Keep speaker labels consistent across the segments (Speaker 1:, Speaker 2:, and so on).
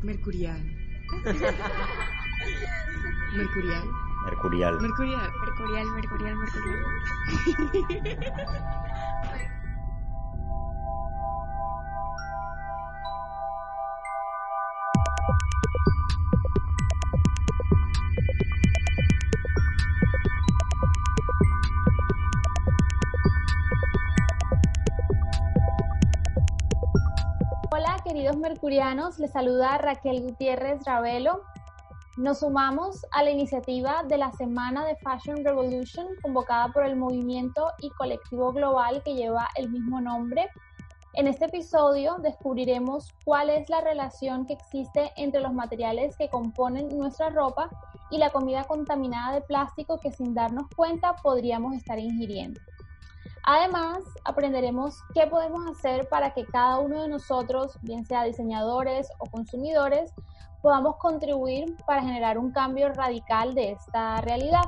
Speaker 1: Mercurial. Mercurial.
Speaker 2: Mercurial.
Speaker 1: Mercurial.
Speaker 3: Mercurial, mercurial, mercurial.
Speaker 4: Hola, queridos mercurianos, les saluda Raquel Gutiérrez Ravelo. Nos sumamos a la iniciativa de la Semana de Fashion Revolution convocada por el movimiento y colectivo global que lleva el mismo nombre. En este episodio descubriremos cuál es la relación que existe entre los materiales que componen nuestra ropa y la comida contaminada de plástico que sin darnos cuenta podríamos estar ingiriendo. Además, aprenderemos qué podemos hacer para que cada uno de nosotros, bien sea diseñadores o consumidores, podamos contribuir para generar un cambio radical de esta realidad.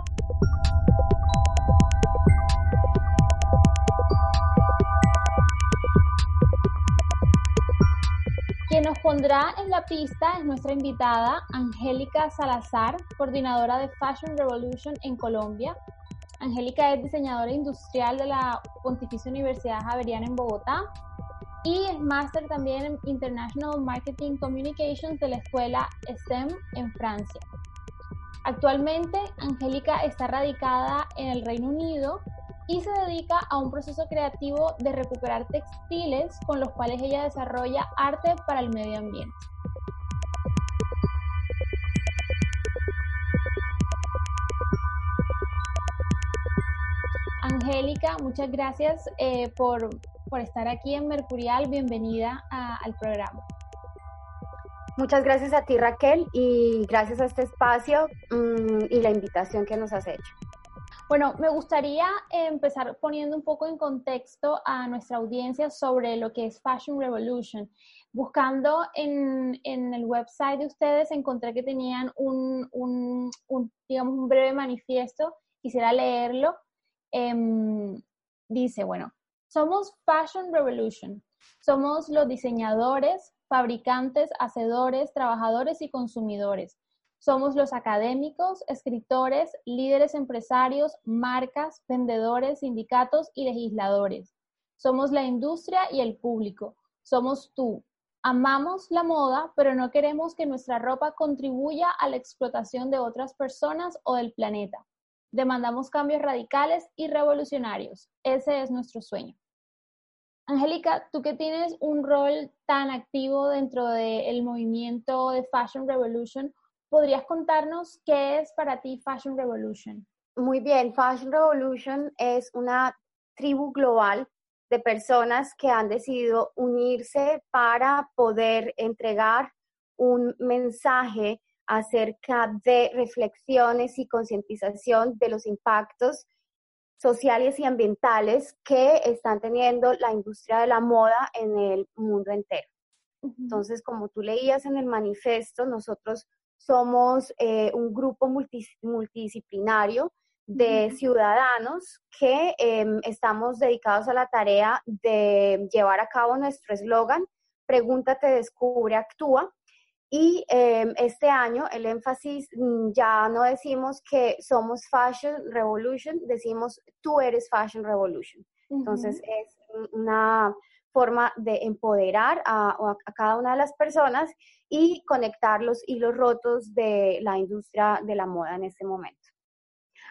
Speaker 4: Quien nos pondrá en la pista es nuestra invitada Angélica Salazar, coordinadora de Fashion Revolution en Colombia, Angélica es diseñadora industrial de la Pontificia Universidad Javeriana en Bogotá y es máster también en International Marketing Communications de la escuela STEM en Francia. Actualmente, Angélica está radicada en el Reino Unido y se dedica a un proceso creativo de recuperar textiles con los cuales ella desarrolla arte para el medio ambiente. Angélica, muchas gracias eh, por, por, estar aquí en Mercurial. Bienvenida a, al programa.
Speaker 5: Muchas gracias a ti Raquel y gracias a este espacio mmm, y la invitación que nos has hecho.
Speaker 4: Bueno, me gustaría empezar poniendo un poco en contexto a nuestra audiencia sobre lo que es Fashion Revolution. Buscando en, en el website de ustedes encontré que tenían un, un, un digamos, un breve manifiesto. Quisiera leerlo eh, dice, bueno, somos Fashion Revolution, somos los diseñadores, fabricantes, hacedores, trabajadores y consumidores. Somos los académicos, escritores, líderes empresarios, marcas, vendedores, sindicatos y legisladores. Somos la industria y el público. Somos tú. Amamos la moda, pero no queremos que nuestra ropa contribuya a la explotación de otras personas o del planeta. Demandamos cambios radicales y revolucionarios. Ese es nuestro sueño. Angélica, tú que tienes un rol tan activo dentro del movimiento de Fashion Revolution, ¿podrías contarnos qué es para ti Fashion Revolution?
Speaker 5: Muy bien, Fashion Revolution es una tribu global de personas que han decidido unirse para poder entregar un mensaje acerca de reflexiones y concientización de los impactos sociales y ambientales que están teniendo la industria de la moda en el mundo entero. Entonces, como tú leías en el manifiesto, nosotros somos eh, un grupo multi, multidisciplinario de ciudadanos que eh, estamos dedicados a la tarea de llevar a cabo nuestro eslogan, pregúntate, descubre, actúa, y eh, este año el énfasis mm, ya no decimos que somos Fashion Revolution, decimos tú eres Fashion Revolution. Uh -huh. Entonces es una forma de empoderar a, a, cada una de las personas y conectar los hilos rotos de la industria de la moda en este momento.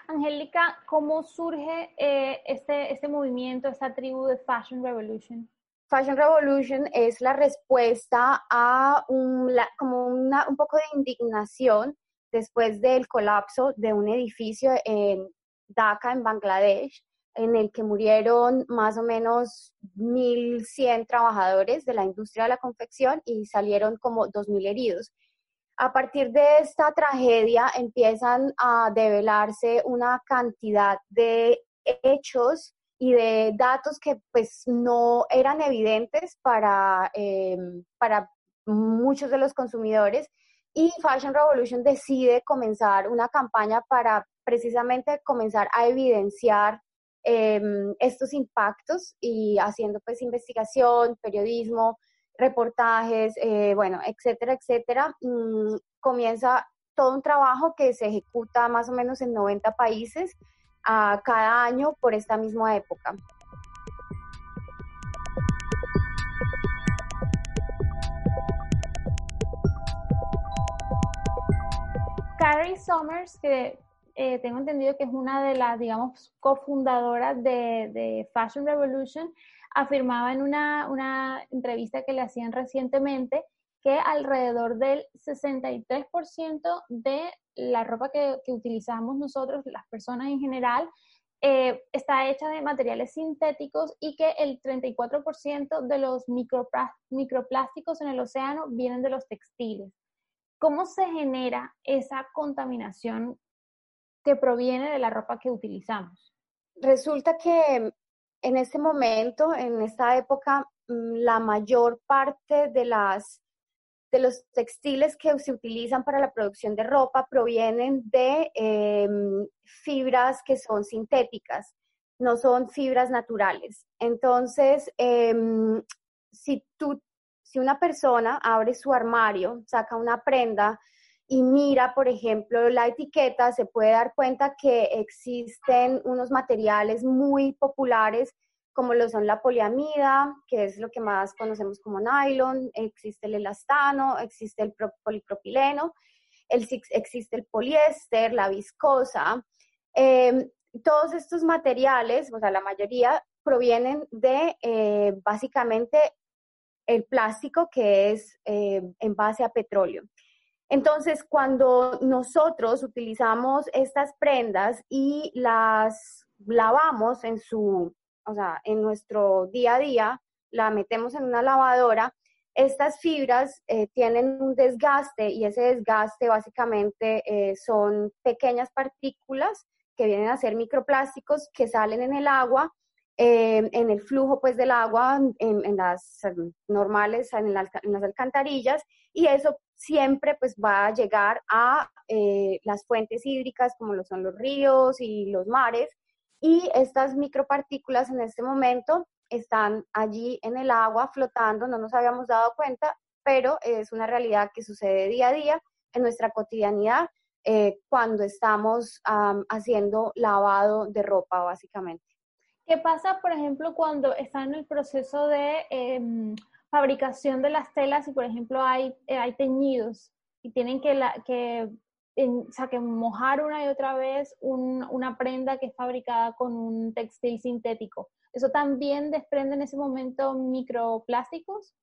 Speaker 4: Angélica, ¿cómo surge eh, este, este movimiento, esta tribu de Fashion Revolution?
Speaker 5: Fashion Revolution es la respuesta a un, la, como una, un poco de indignación después del colapso de un edificio en Dhaka, en Bangladesh, en el que murieron más o menos 1.100 trabajadores de la industria de la confección y salieron como 2.000 heridos. A partir de esta tragedia empiezan a develarse una cantidad de hechos y de datos que pues no eran evidentes para, eh, para muchos de los consumidores y Fashion Revolution decide comenzar una campaña para precisamente comenzar a evidenciar em, estos impactos y haciendo pues investigación, periodismo, reportajes, eh, bueno, etcétera, etcétera. Mm, comienza todo un trabajo que se ejecuta más o menos en 90 países a cada año por esta misma época.
Speaker 4: Carrie Summers, que eh, tengo entendido que es una de las, digamos, cofundadoras de, de Fashion Revolution, afirmaba en una, una entrevista que le hacían recientemente que alrededor del 63% de la ropa que, utilizamos nosotros, las personas en general, eh, está hecha de materiales sintéticos y que el 34% de los microplásticos en el océano vienen de los textiles. ¿Cómo se genera esa contaminación que proviene de la ropa que utilizamos?
Speaker 5: Resulta que en este momento, en esta época, mm, la mayor parte de las de los textiles que se utilizan para la producción de ropa provienen de em, fibras que son sintéticas, no son fibras naturales. Entonces, em, si tú si una persona abre su armario, saca una prenda y mira, por ejemplo, la etiqueta, se puede dar cuenta que existen unos materiales muy populares como lo son la poliamida, que es lo que más conocemos como nylon, existe el elastano, existe el polipropileno, el, existe el poliéster, la viscosa. Em, todos estos materiales, o sea, la mayoría provienen de eh, básicamente el plástico que es eh, en base a petróleo. Entonces, cuando nosotros utilizamos estas prendas y las lavamos en su, o sea, en nuestro día a día, la metemos en una lavadora, estas fibras eh, tienen un desgaste y ese desgaste básicamente eh, son pequeñas partículas que vienen a ser microplásticos que salen en el agua Em, en el flujo pues del agua, en, las normales, en, las alcantarillas, y eso siempre pues va a llegar a eh, las fuentes hídricas como lo son los ríos y los mares, y estas micropartículas en este momento están allí en el agua flotando, no nos habíamos dado cuenta, pero es una realidad que sucede día a día en nuestra cotidianidad eh, cuando estamos haciendo lavado de ropa básicamente.
Speaker 4: ¿Qué pasa, por ejemplo, cuando están en el proceso de em, fabricación de las telas y, por ejemplo, hay, eh, hay teñidos y tienen que, que, que mojar una y otra vez una prenda que es fabricada con un textil sintético? ¿Eso también desprende en ese momento microplásticos?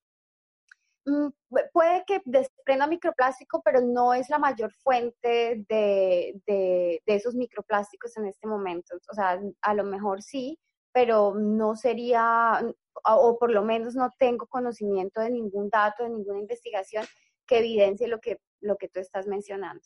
Speaker 5: Mm, puede que desprenda microplástico, pero no es la mayor fuente de, de, de, esos microplásticos en este momento. O sea, a lo mejor sí, pero no sería, o por lo menos no tengo conocimiento de ningún dato, de ninguna investigación que evidencie lo que, lo que tú estás mencionando.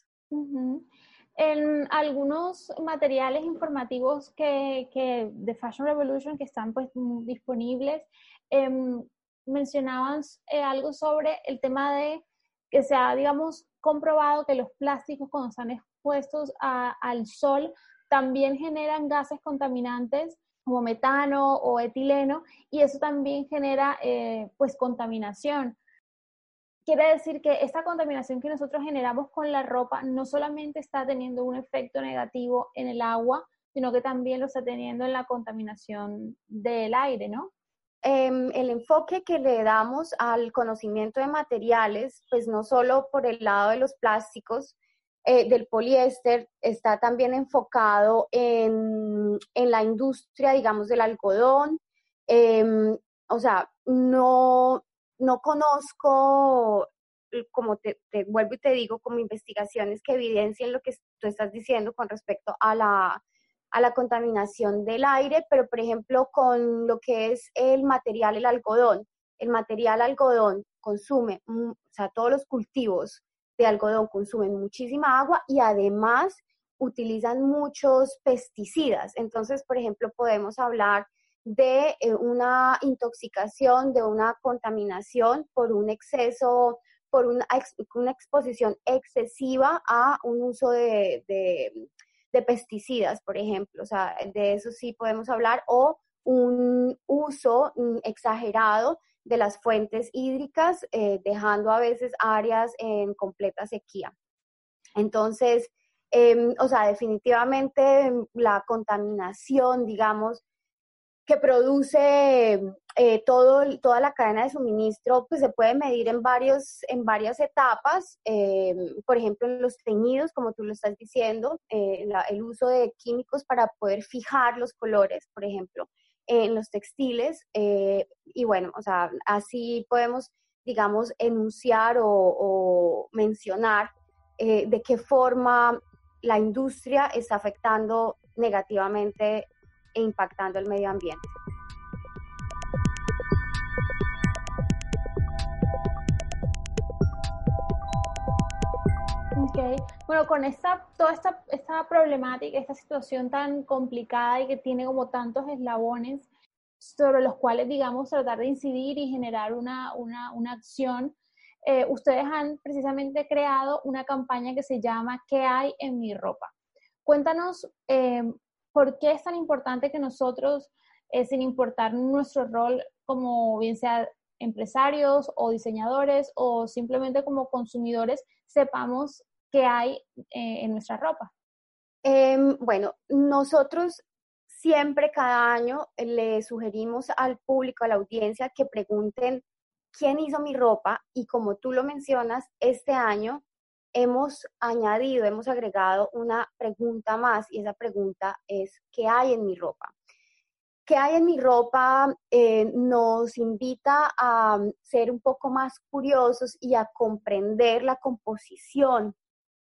Speaker 4: En algunos materiales informativos que, que, de Fashion Revolution que están pues disponibles, em, mencionaban eh, algo sobre el tema de que se ha, digamos, comprobado que los plásticos cuando están expuestos al sol también generan gases contaminantes como metano o etileno y eso también genera eh, pues contaminación. Quiere decir que esta contaminación que nosotros generamos con la ropa no solamente está teniendo un efecto negativo en el agua, sino que también lo está teniendo en la contaminación del aire, ¿no?
Speaker 5: Em, el enfoque que le damos al conocimiento de materiales, pues no solo por el lado de los plásticos, eh, del poliéster está también enfocado en, la industria, digamos, del algodón. Em, o sea, no, no conozco, como te, vuelvo y te digo, como investigaciones que evidencien lo que tú estás diciendo con respecto a la, a la contaminación del aire, pero por ejemplo con lo que es el material, el algodón. El material algodón consume, o sea, todos los cultivos de algodón consumen muchísima agua y además utilizan muchos pesticidas. Entonces, por ejemplo, podemos hablar de eh, una intoxicación, de una contaminación por un exceso, por una, exposición excesiva a un uso de, de, pesticidas, por ejemplo. O sea, de eso sí podemos hablar, o un uso exagerado de las fuentes hídricas, eh, dejando a veces áreas en completa sequía. Entonces, em, o sea, definitivamente la contaminación, digamos, que produce eh, todo, toda la cadena de suministro, pues se puede medir en, varios, en varias etapas. Eh, por ejemplo, en los teñidos, como tú lo estás diciendo, eh, el uso de químicos para poder fijar los colores, por ejemplo, en los textiles. y bueno, o sea, así podemos, digamos, enunciar o, o mencionar de qué forma la industria está afectando negativamente e impactando el medio ambiente.
Speaker 4: Okay. Bueno, con esta, toda esta, esta problemática, esta situación tan complicada y que tiene como tantos eslabones sobre los cuales, digamos, tratar de incidir y generar una, una, una acción, eh, ustedes han precisamente creado una campaña que se llama ¿Qué hay en mi ropa? Cuéntanos eh, ¿por qué es tan importante que nosotros, eh, sin importar nuestro rol como bien sea empresarios o diseñadores o simplemente como consumidores, sepamos qué hay eh, en nuestra ropa?
Speaker 5: Em, bueno, nosotros siempre cada año le sugerimos al público, a la audiencia, que pregunten quién hizo mi ropa y como tú lo mencionas, este año hemos añadido, hemos agregado una pregunta más y esa pregunta es, ¿qué hay en mi ropa? ¿Qué hay en mi ropa? Eh, nos invita a ser un poco más curiosos y a comprender la composición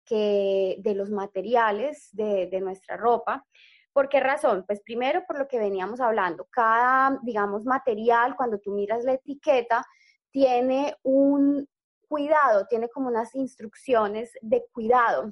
Speaker 5: que, de los materiales de, de nuestra ropa. ¿Por qué razón? Pues primero por lo que veníamos hablando. Cada, digamos, material, cuando tú miras la etiqueta, tiene un, cuidado, tiene como unas instrucciones de cuidado.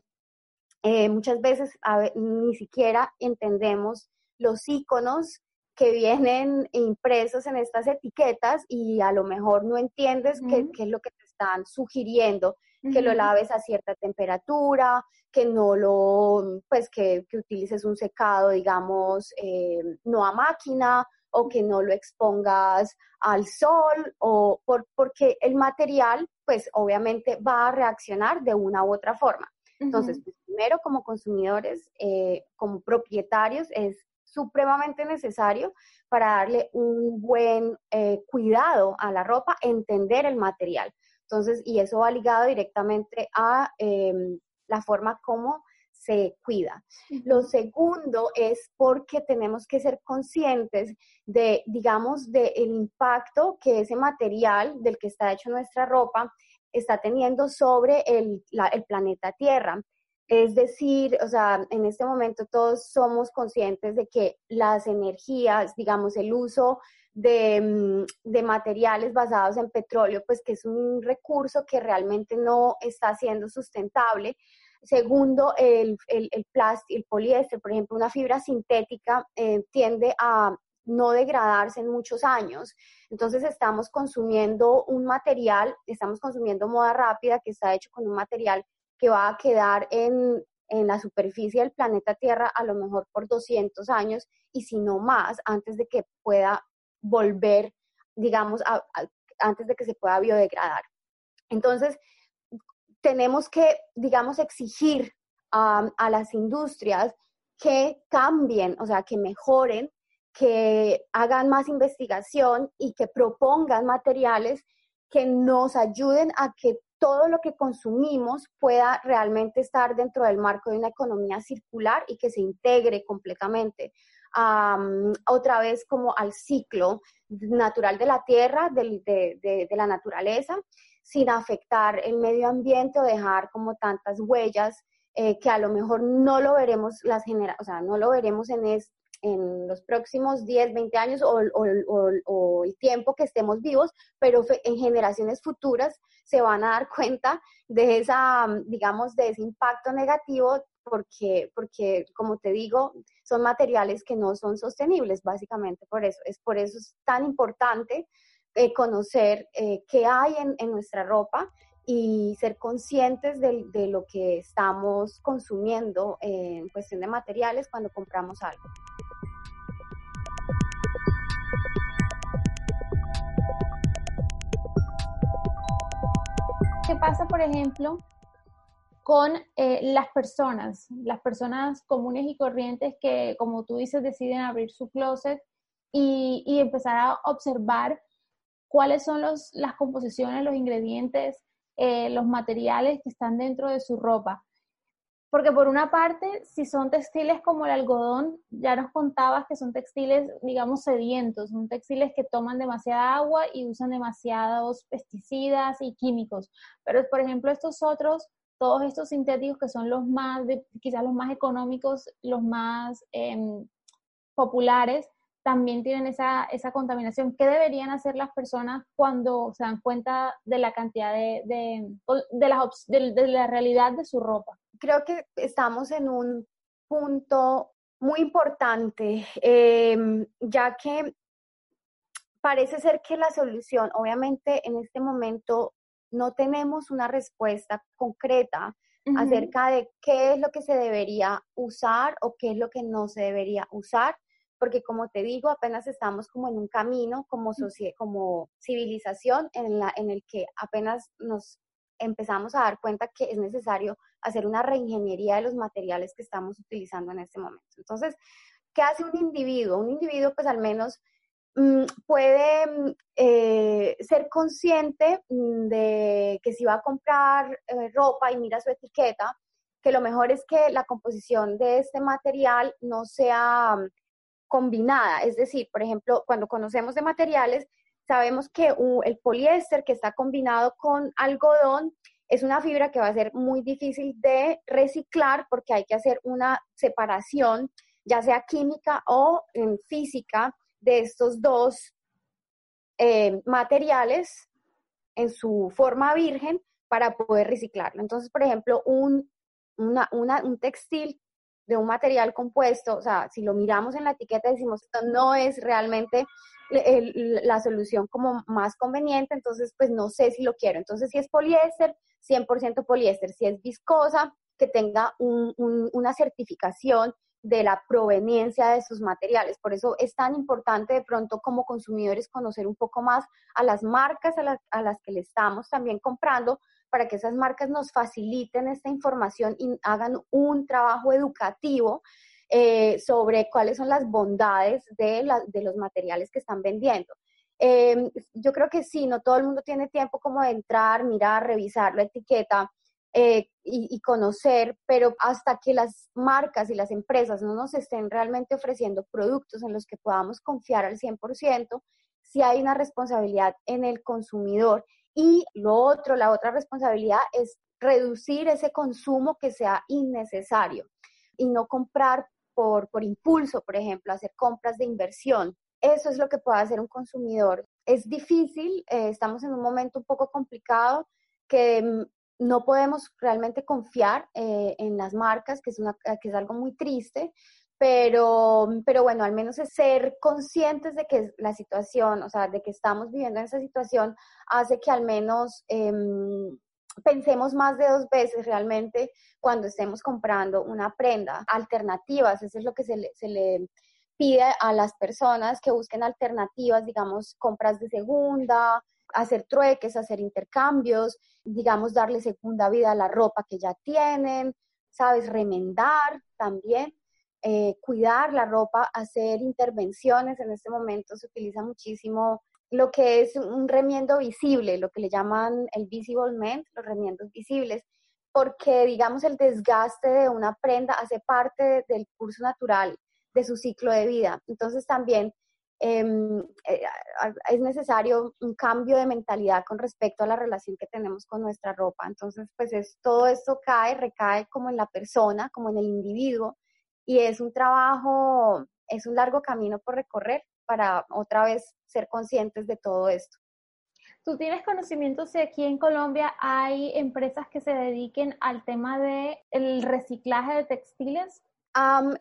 Speaker 5: Eh, muchas veces ni siquiera entendemos los iconos que vienen impresos en estas etiquetas y a lo mejor no entiendes qué, es lo que te están sugiriendo, que lo laves a cierta temperatura, que no lo, pues que, utilices un secado, digamos, eh, no a máquina o que no lo expongas al sol o por, porque el material pues obviamente va a reaccionar de una u otra forma. Entonces, pues, primero como consumidores, eh, como propietarios, es supremamente necesario para darle un buen eh, cuidado a la ropa, entender el material. Entonces, y eso va ligado directamente a em, la forma como se cuida. Lo segundo es porque tenemos que ser conscientes de, digamos, del impacto que ese material del que está hecho nuestra ropa está teniendo sobre el, planeta Tierra. Es decir, o sea, en este momento todos somos conscientes de que las energías, digamos, el uso de, mm, de, materiales basados en petróleo, pues que es un recurso que realmente no está siendo sustentable, Segundo, el, el, el plástico, el poliéster, por ejemplo, una fibra sintética eh, tiende a no degradarse en muchos años. Entonces estamos consumiendo un material, estamos consumiendo moda rápida que está hecho con un material que va a quedar en, en la superficie del planeta Tierra a lo mejor por 200 años y si no más, antes de que pueda volver, digamos, antes de que se pueda biodegradar. Entonces, tenemos que, digamos, exigir a las industrias que cambien, o sea, que mejoren, que hagan más investigación y que propongan materiales que nos ayuden a que todo lo que consumimos pueda realmente estar dentro del marco de una economía circular y que se integre completamente otra vez como al ciclo natural de la tierra, de la naturaleza sin afectar el medio ambiente o dejar como tantas huellas eh, que a lo mejor no lo veremos las genera o sea, no lo veremos en, es, en los próximos 10, 20 años o, o, el tiempo que estemos vivos, pero en generaciones futuras se van a dar cuenta de esa, digamos, de ese impacto negativo porque, porque, como te digo, son materiales que no son sostenibles, básicamente por eso. Es por eso es tan importante eh, conocer eh, qué hay en, nuestra ropa y ser conscientes de, de lo que estamos consumiendo en cuestión de materiales cuando compramos algo.
Speaker 4: ¿Qué pasa, por ejemplo, con eh, las personas, las personas comunes y corrientes que, como tú dices, deciden abrir su closet y empezar a observar cuáles son los, las composiciones, los ingredientes, eh, los materiales que están dentro de su ropa. Porque por una parte, si son textiles como el algodón, ya nos contabas que son textiles, digamos, sedientos, son textiles que toman demasiada agua y usan demasiados pesticidas y químicos. Pero, por ejemplo, estos otros, todos estos sintéticos que son los más, quizás los más económicos, los más em, populares, también tienen esa, esa contaminación. ¿Qué deberían hacer las personas cuando se dan cuenta de la cantidad de, de, de, de la realidad de su ropa?
Speaker 5: creo que estamos en un punto muy importante, em, ya que parece ser que la solución, obviamente en este momento no tenemos una respuesta concreta acerca de qué es lo que se debería usar o qué es lo que no se debería usar, porque como te digo, apenas estamos como en un camino como, como civilización en, la, en el que apenas nos empezamos a dar cuenta que es necesario hacer una reingeniería de los materiales que estamos utilizando en este momento. Entonces, ¿qué hace un individuo? Un individuo pues al menos mm, puede mm, eh, ser consciente mm, de que si va a comprar eh, ropa y mira su etiqueta, que lo mejor es que la composición de este material no sea combinada. Es decir, por ejemplo, cuando conocemos de materiales, sabemos que el poliéster que está combinado con algodón es una fibra que va a ser muy difícil de reciclar porque hay que hacer una separación, ya sea química o en física, de estos dos eh, materiales en su forma virgen para poder reciclarlo. Entonces, por ejemplo, un, un textil de un material compuesto, o sea, si lo miramos en la etiqueta decimos, esto no es realmente la solución como más conveniente, entonces pues no sé si lo quiero. Entonces si es poliéster, 100% poliéster. Si es viscosa, que tenga una certificación de la proveniencia de sus materiales. Por eso es tan importante de pronto como consumidores conocer un poco más a las marcas a las que le estamos también comprando para que esas marcas nos faciliten esta información y hagan un trabajo educativo eh, sobre cuáles son las bondades de, los materiales que están vendiendo. Em, yo creo que sí, no todo el mundo tiene tiempo como de entrar, mirar, revisar la etiqueta eh, y, y, conocer, pero hasta que las marcas y las empresas no nos estén realmente ofreciendo productos en los que podamos confiar al 100%, sí hay una responsabilidad en el consumidor. Y lo otro, la otra responsabilidad es reducir ese consumo que sea innecesario y no comprar por, por impulso, por ejemplo, hacer compras de inversión. Eso es lo que puede hacer un consumidor. Es difícil, eh, estamos en un momento un poco complicado que mm, no podemos realmente confiar eh, en las marcas, que es, una, que es algo muy triste, pero, pero bueno, al menos es ser conscientes de que la situación, o sea, de que estamos viviendo en esa situación, hace que al menos em, pensemos más de dos veces realmente cuando estemos comprando una prenda. Alternativas, eso es lo que se le, se le pide a las personas que busquen alternativas, digamos, compras de segunda, hacer trueques, hacer intercambios, digamos, darle segunda vida a la ropa que ya tienen, sabes, remendar también. Eh, cuidar la ropa, hacer intervenciones. En este momento se utiliza muchísimo lo que es un remiendo visible, lo que le llaman el visible mend, los remiendos visibles, porque digamos el desgaste de una prenda hace parte del curso natural de su ciclo de vida. Entonces también em, eh, es necesario un cambio de mentalidad con respecto a la relación que tenemos con nuestra ropa. Entonces, pues es, todo esto cae, recae como en la persona, como en el individuo, y es un trabajo, es un largo camino por recorrer para otra vez ser conscientes de todo esto.
Speaker 4: ¿Tú tienes conocimiento si aquí en Colombia hay empresas que se dediquen al tema del el reciclaje de textiles?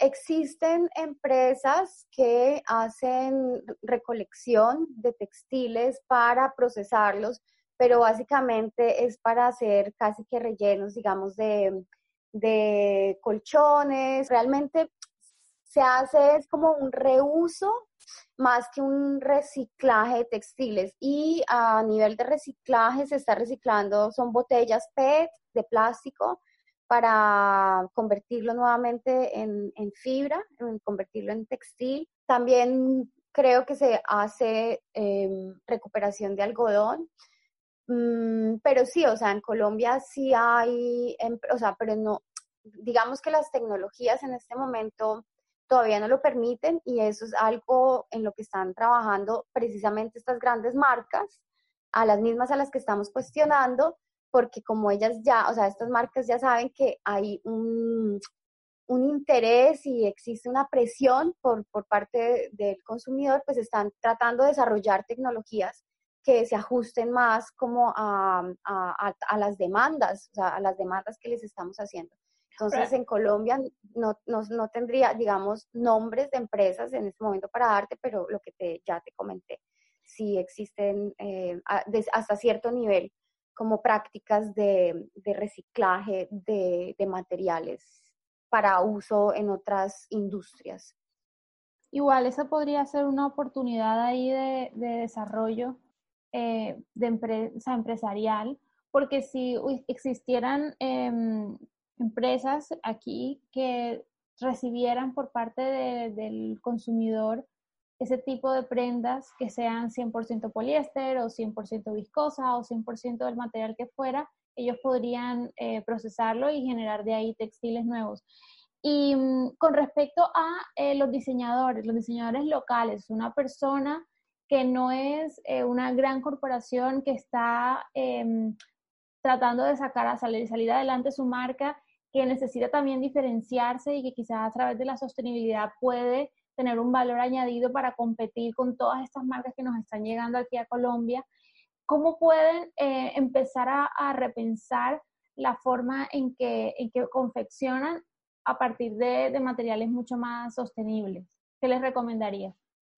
Speaker 5: existen empresas que hacen recolección de textiles para procesarlos, pero básicamente es para hacer casi que rellenos, digamos, de, de colchones. Realmente se hace es como un reuso más que un reciclaje de textiles. Y a nivel de reciclaje se está reciclando, son botellas PET de plástico para convertirlo nuevamente en, fibra, en convertirlo en textil. También creo que se hace em, recuperación de algodón. Mm, pero sí, o sea, en Colombia sí hay, em, o sea, pero no, digamos que las tecnologías en este momento todavía no lo permiten y eso es algo en lo que están trabajando precisamente estas grandes marcas, a las mismas a las que estamos cuestionando, porque como ellas ya, o sea, estas marcas ya saben que hay un, un interés y existe una presión por, por parte del consumidor, pues están tratando de desarrollar tecnologías que se ajusten más como a, a, a, las demandas, o sea, a las demandas que les estamos haciendo. Entonces, en Colombia no, no, no, tendría, digamos, nombres de empresas en este momento para darte, pero lo que te, ya te comenté, sí existen eh, hasta cierto nivel como prácticas de, de reciclaje de, de, materiales para uso en otras industrias.
Speaker 4: Igual, esa podría ser una oportunidad ahí de, de desarrollo eh, de empresa empresarial, porque si existieran em, empresas aquí que recibieran por parte del consumidor ese tipo de prendas que sean 100% poliéster o 100% viscosa o 100% del material que fuera, ellos podrían eh, procesarlo y generar de ahí textiles nuevos. Y mm, con respecto a eh, los diseñadores, los diseñadores locales, una persona que no es eh, una gran corporación que está em, tratando de sacar a salir, salir adelante su marca que necesita también diferenciarse y que quizás a través de la sostenibilidad puede tener un valor añadido para competir con todas estas marcas que nos están llegando aquí a Colombia. ¿Cómo pueden eh, empezar a, repensar la forma en que, en que confeccionan a partir de, de materiales mucho más sostenibles? ¿Qué les recomendaría?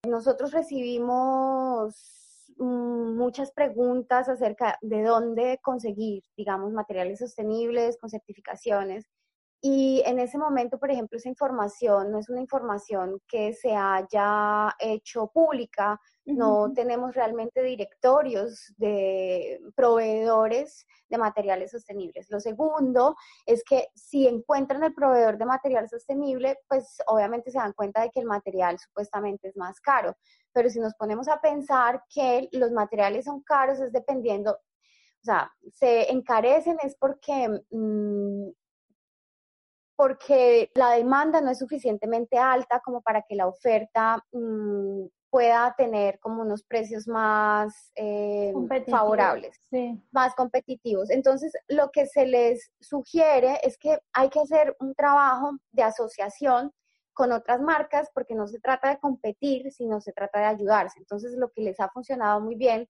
Speaker 5: Nosotros recibimos Mm, muchas preguntas acerca de dónde conseguir, digamos, materiales sostenibles con certificaciones. Y en ese momento, por ejemplo, esa información no es una información que se haya hecho pública, no tenemos realmente directorios de proveedores de materiales sostenibles. Lo segundo es que si encuentran el proveedor de material sostenible, pues obviamente se dan cuenta de que el material supuestamente es más caro. Pero si nos ponemos a pensar que los materiales son caros, es dependiendo, o sea, se encarecen es porque... Mm, porque la demanda no es suficientemente alta como para que la oferta mm, pueda tener como unos precios más eh, favorables, más competitivos. Entonces, lo que se les sugiere es que hay que hacer un trabajo de asociación con otras marcas porque no se trata de competir, sino se trata de ayudarse. Entonces, lo que les ha funcionado muy bien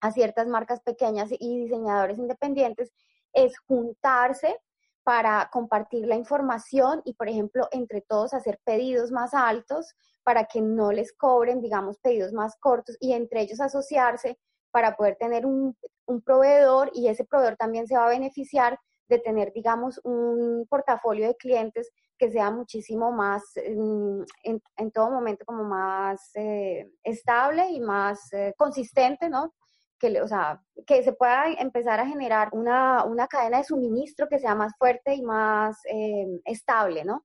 Speaker 5: a ciertas marcas pequeñas y diseñadores independientes es juntarse para compartir la información y, por ejemplo, entre todos hacer pedidos más altos para que no les cobren, digamos, pedidos más cortos y entre ellos asociarse para poder tener un, proveedor y ese proveedor también se va a beneficiar de tener, digamos, un portafolio de clientes que sea muchísimo más, mm, en, todo momento, como más eh, estable y más eh, consistente, ¿no? Que, o sea, que se pueda empezar a generar una, una, cadena de suministro que sea más fuerte y más eh, estable, ¿no?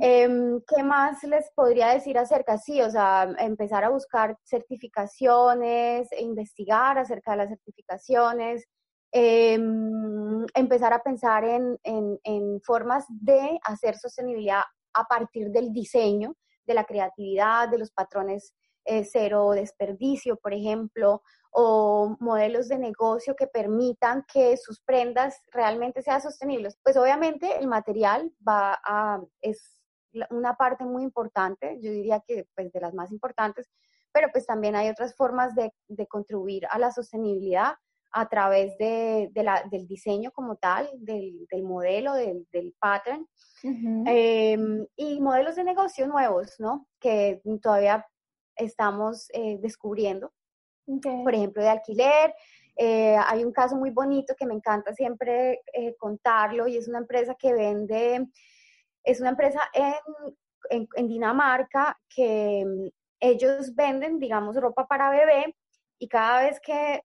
Speaker 5: Em, ¿Qué más les podría decir acerca? Sí, o sea, empezar a buscar certificaciones, e investigar acerca de las certificaciones, em, empezar a pensar en, en, en formas de hacer sostenibilidad a partir del diseño, de la creatividad, de los patrones eh, cero desperdicio, por ejemplo, o modelos de negocio que permitan que sus prendas realmente sean sostenibles. Pues obviamente el material va a, es una parte muy importante, yo diría que pues de las más importantes, pero pues también hay otras formas de, de contribuir a la sostenibilidad a través de, de la, del diseño como tal, del, del modelo, del, del pattern, em, y modelos de negocio nuevos, ¿no? Que todavía estamos eh, descubriendo. Por ejemplo, de alquiler. Eh, hay un caso muy bonito que me encanta siempre eh, contarlo y es una empresa que vende, es una empresa en, en Dinamarca que mm, ellos venden, digamos, ropa para bebé y cada vez que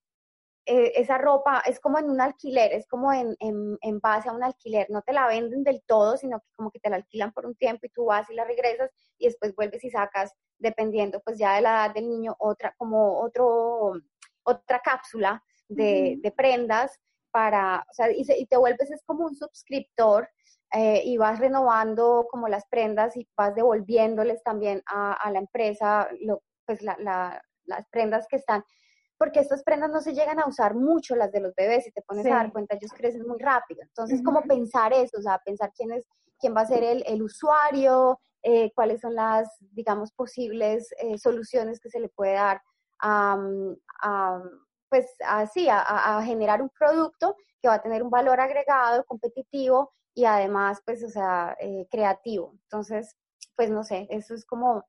Speaker 5: eh, esa ropa es como en un alquiler, es como en, en, base a un alquiler, no te la venden del todo, sino que como que te la alquilan por un tiempo y tú vas y la regresas y después vuelves y sacas, dependiendo pues ya de la edad del niño, otra, como otro, otra cápsula de, de prendas para, o sea, y, te vuelves, es como un suscriptor eh, y vas renovando como las prendas y vas devolviéndoles también a, a la empresa, lo, pues la, la, las prendas que están porque estas prendas no se llegan a usar mucho, las de los bebés, si te pones a dar cuenta, ellos crecen muy rápido. Entonces, ¿cómo pensar eso? O sea, pensar quién, es, quién va a ser el, el usuario, eh, cuáles son las, digamos, posibles eh, soluciones que se le puede dar a, pues así, a, generar un producto que va a tener un valor agregado, competitivo y además, pues, o sea, eh, creativo. Entonces, pues no sé, eso es como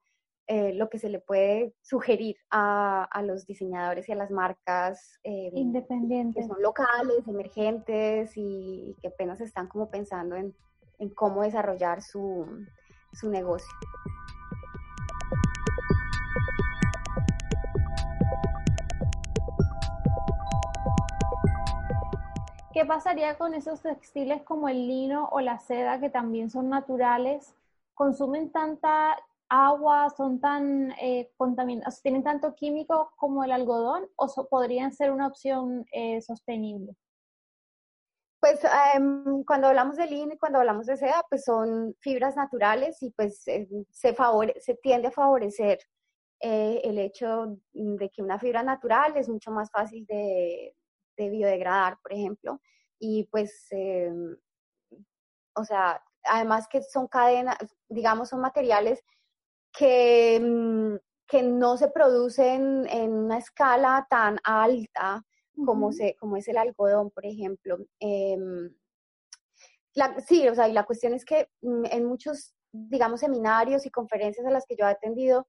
Speaker 5: eh, lo que se le puede sugerir a, a los diseñadores y a las marcas
Speaker 4: eh, independientes
Speaker 5: que son locales, emergentes y, que apenas están como pensando en, en cómo desarrollar su, su negocio.
Speaker 4: ¿Qué pasaría con esos textiles como el lino o la seda que también son naturales? ¿Consumen tanta agua son tan eh, tienen tanto químico como el algodón o podrían ser una opción eh, sostenible?
Speaker 5: Pues em, cuando hablamos de lino y cuando hablamos de seda, pues son fibras naturales y pues eh, se, se tiende a favorecer eh, el hecho de que una fibra natural es mucho más fácil de, de biodegradar, por ejemplo, y pues, em, o sea, además que son cadenas, digamos, son materiales que, mm, que no se producen en una escala tan alta como, se, como es el algodón, por ejemplo. Em, sí, o sea, y la cuestión es que mm, en muchos, digamos, seminarios y conferencias a las que yo he atendido,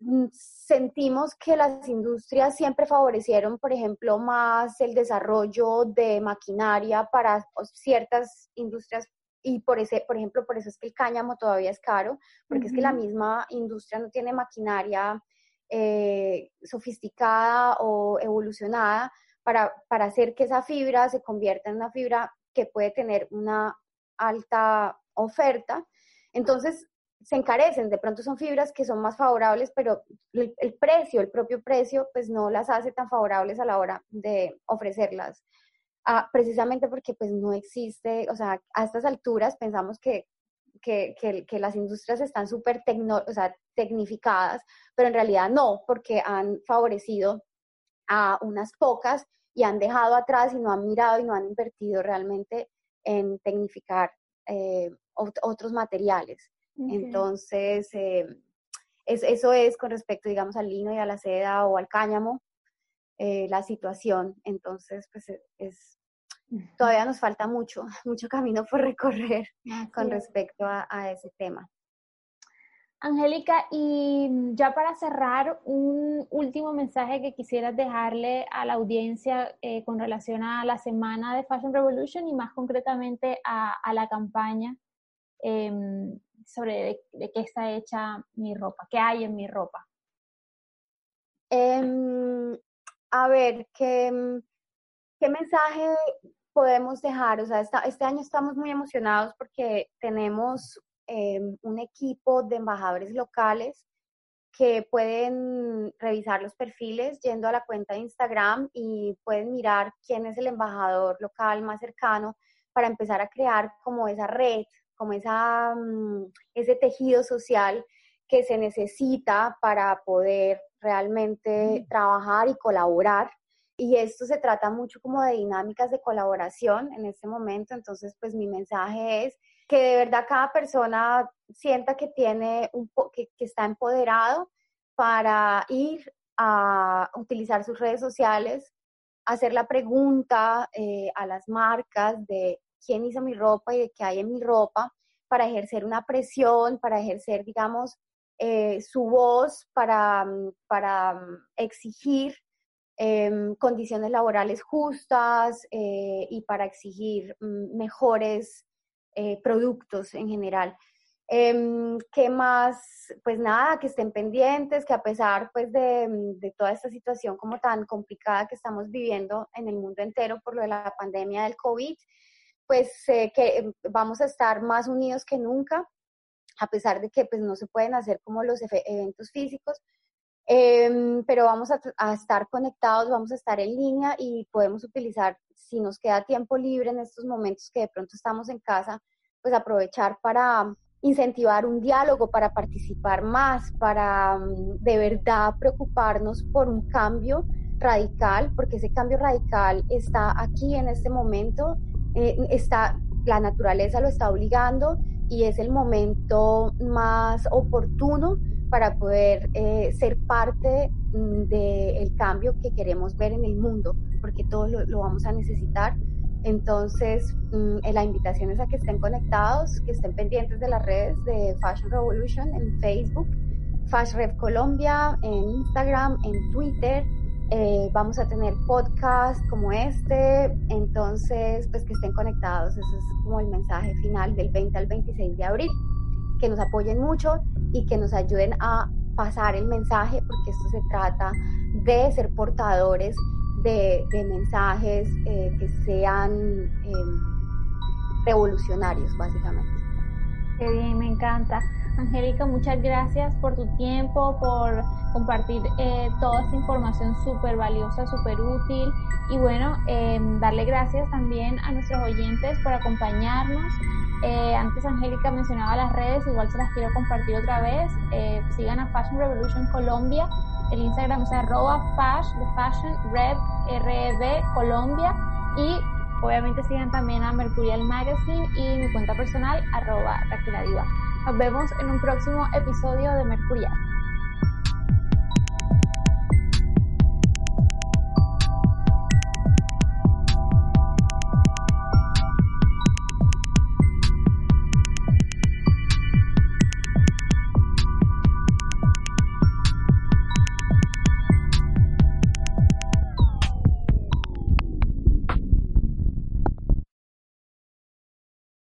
Speaker 5: mm, sentimos que las industrias siempre favorecieron, por ejemplo, más el desarrollo de maquinaria para ciertas industrias y por ese, por ejemplo, por eso es que el cáñamo todavía es caro, porque es que la misma industria no tiene maquinaria eh, sofisticada o evolucionada para, para hacer que esa fibra se convierta en una fibra que puede tener una alta oferta. Entonces, se encarecen, de pronto son fibras que son más favorables, pero el, el, precio, el propio precio, pues no las hace tan favorables a la hora de ofrecerlas Ah, precisamente porque pues no existe, o sea, a estas alturas pensamos que, que, que, las industrias están súper o sea, tecnificadas, pero en realidad no, porque han favorecido a unas pocas y han dejado atrás y no han mirado y no han invertido realmente en tecnificar eh, otros materiales. Entonces, eh, eso es con respecto, digamos, al lino y a la seda o al cáñamo, eh, la situación. Entonces, pues e, es, todavía nos falta mucho, mucho camino por recorrer con respecto a, ese tema.
Speaker 4: Angélica, y ya para cerrar, un último mensaje que quisieras dejarle a la audiencia eh, con relación a la semana de Fashion Revolution y más concretamente a, la campaña em, sobre de, qué está hecha mi ropa, qué hay en mi ropa.
Speaker 5: Em, a ver, ¿qué, ¿qué mensaje podemos dejar? O sea, este año estamos muy emocionados porque tenemos eh, un equipo de embajadores locales que pueden revisar los perfiles yendo a la cuenta de Instagram y pueden mirar quién es el embajador local más cercano para empezar a crear como esa red, como esa, mm, ese tejido social que se necesita para poder realmente trabajar y colaborar. Y esto se trata mucho como de dinámicas de colaboración en este momento. Entonces, pues mi mensaje es que de verdad cada persona sienta que tiene un que, que está empoderado para ir a utilizar sus redes sociales, hacer la pregunta eh, a las marcas de quién hizo mi ropa y de qué hay en mi ropa, para ejercer una presión, para ejercer, digamos, eh, su voz, para, para exigir em, condiciones laborales justas eh, y para exigir mm, mejores productos en general. Eh, ¿Qué más? Pues nada, que estén pendientes, que a pesar pues de, de, toda esta situación como tan complicada que estamos viviendo en el mundo entero por lo de la pandemia del COVID, pues que em, vamos a estar más unidos que nunca, a pesar de que pues no se pueden hacer como los eventos físicos, eh, pero vamos a, a, estar conectados, vamos a estar en línea y podemos utilizar, si nos queda tiempo libre en estos momentos que de pronto estamos en casa, pues aprovechar para incentivar un diálogo, para participar más, para mm, de verdad preocuparnos por un cambio radical, porque ese cambio radical está aquí en este momento, eh, está, la naturaleza lo está obligando y es el momento más oportuno para poder eh, ser parte mm, del cambio que queremos ver en el mundo, porque todos lo vamos a necesitar entonces, mm, la invitación es a que estén conectados, que estén pendientes de las redes de Fashion Revolution en Facebook, Fashion Rev Colombia, en Instagram, en Twitter. Eh, vamos a tener podcasts como este, entonces, pues que estén conectados. Ese es como el mensaje final del 20 al 26 de abril. Que nos apoyen mucho y que nos ayuden a pasar el mensaje, porque esto se trata de ser portadores de, mensajes eh, que sean em, revolucionarios, básicamente.
Speaker 4: Qué bien, me encanta. Angélica, muchas gracias por tu tiempo, por compartir eh, toda esta información súper valiosa, súper útil. Y bueno, em, darle gracias también a nuestros oyentes por acompañarnos. Eh, antes Angélica mencionaba las redes, igual se las quiero compartir otra vez. sigan a Fashion Revolution Colombia el Instagram es arroba fash, fashion, red, RED, Colombia. Y obviamente sigan también a Mercurial Magazine y mi cuenta personal, arroba Raquel Nos vemos en un próximo episodio de Mercurial.